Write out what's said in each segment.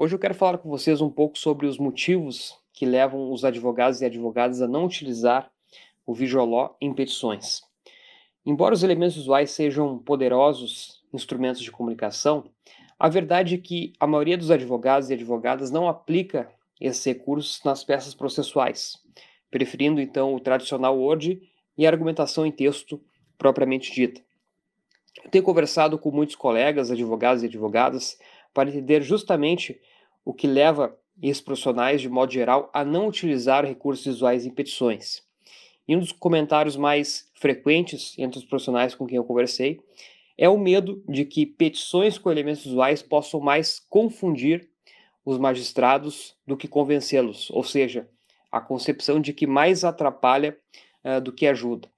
Hoje eu quero falar com vocês um pouco sobre os motivos que levam os advogados e advogadas a não utilizar o Visual em petições. Embora os elementos visuais sejam poderosos instrumentos de comunicação, a verdade é que a maioria dos advogados e advogadas não aplica esses recursos nas peças processuais, preferindo então o tradicional Word e a argumentação em texto propriamente dita. Eu tenho conversado com muitos colegas, advogados e advogadas, para entender justamente o que leva esses profissionais, de modo geral, a não utilizar recursos visuais em petições. E um dos comentários mais frequentes entre os profissionais com quem eu conversei é o medo de que petições com elementos visuais possam mais confundir os magistrados do que convencê-los, ou seja, a concepção de que mais atrapalha uh, do que ajuda.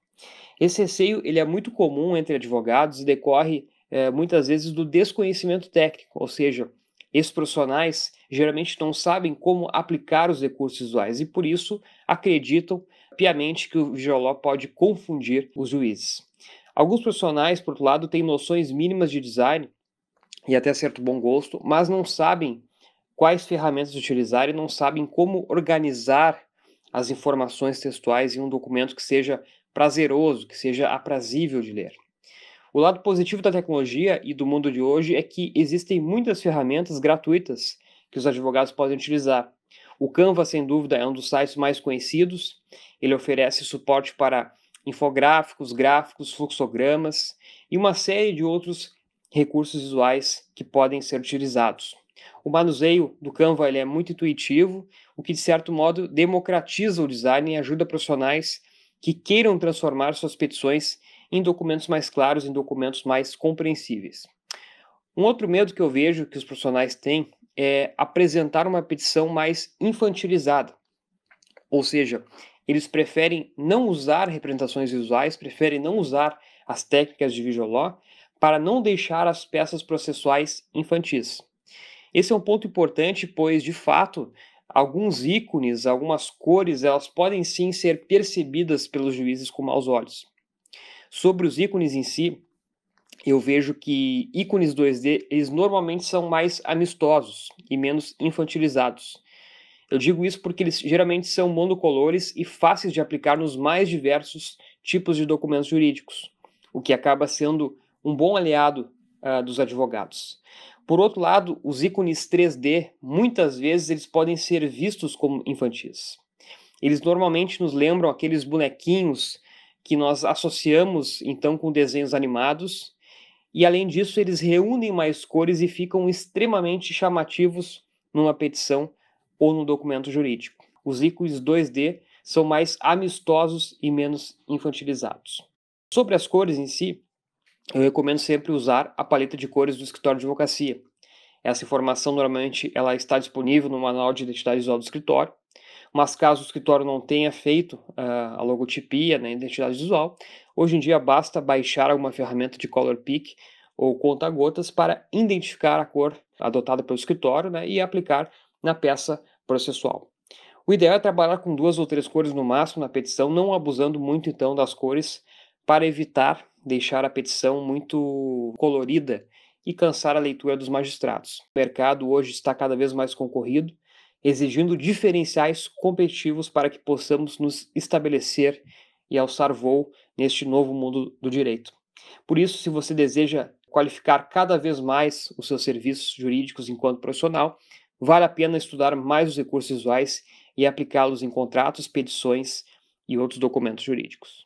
Esse receio ele é muito comum entre advogados e decorre uh, muitas vezes do desconhecimento técnico, ou seja, esses profissionais geralmente não sabem como aplicar os recursos visuais e, por isso, acreditam piamente que o Visual pode confundir os juízes. Alguns profissionais, por outro lado, têm noções mínimas de design e até certo bom gosto, mas não sabem quais ferramentas utilizar e não sabem como organizar as informações textuais em um documento que seja prazeroso, que seja aprazível de ler. O lado positivo da tecnologia e do mundo de hoje é que existem muitas ferramentas gratuitas que os advogados podem utilizar. O Canva, sem dúvida, é um dos sites mais conhecidos. Ele oferece suporte para infográficos, gráficos, fluxogramas e uma série de outros recursos visuais que podem ser utilizados. O manuseio do Canva ele é muito intuitivo, o que de certo modo democratiza o design e ajuda profissionais que queiram transformar suas petições em documentos mais claros, em documentos mais compreensíveis. Um outro medo que eu vejo que os profissionais têm é apresentar uma petição mais infantilizada. Ou seja, eles preferem não usar representações visuais, preferem não usar as técnicas de visual para não deixar as peças processuais infantis. Esse é um ponto importante, pois de fato alguns ícones, algumas cores, elas podem sim ser percebidas pelos juízes com maus olhos. Sobre os ícones em si, eu vejo que ícones 2D, eles normalmente são mais amistosos e menos infantilizados. Eu digo isso porque eles geralmente são monocolores e fáceis de aplicar nos mais diversos tipos de documentos jurídicos, o que acaba sendo um bom aliado uh, dos advogados. Por outro lado, os ícones 3D, muitas vezes, eles podem ser vistos como infantis. Eles normalmente nos lembram aqueles bonequinhos que nós associamos então com desenhos animados, e além disso, eles reúnem mais cores e ficam extremamente chamativos numa petição ou no documento jurídico. Os ícones 2D são mais amistosos e menos infantilizados. Sobre as cores em si, eu recomendo sempre usar a paleta de cores do escritório de advocacia. Essa informação normalmente ela está disponível no manual de identidade visual do escritório mas caso o escritório não tenha feito uh, a logotipia, né, identidade visual, hoje em dia basta baixar alguma ferramenta de color pick ou conta-gotas para identificar a cor adotada pelo escritório né, e aplicar na peça processual. O ideal é trabalhar com duas ou três cores no máximo na petição, não abusando muito então das cores para evitar deixar a petição muito colorida e cansar a leitura dos magistrados. O mercado hoje está cada vez mais concorrido exigindo diferenciais competitivos para que possamos nos estabelecer e alçar voo neste novo mundo do direito. Por isso, se você deseja qualificar cada vez mais os seus serviços jurídicos enquanto profissional, vale a pena estudar mais os recursos visuais e aplicá-los em contratos, petições e outros documentos jurídicos.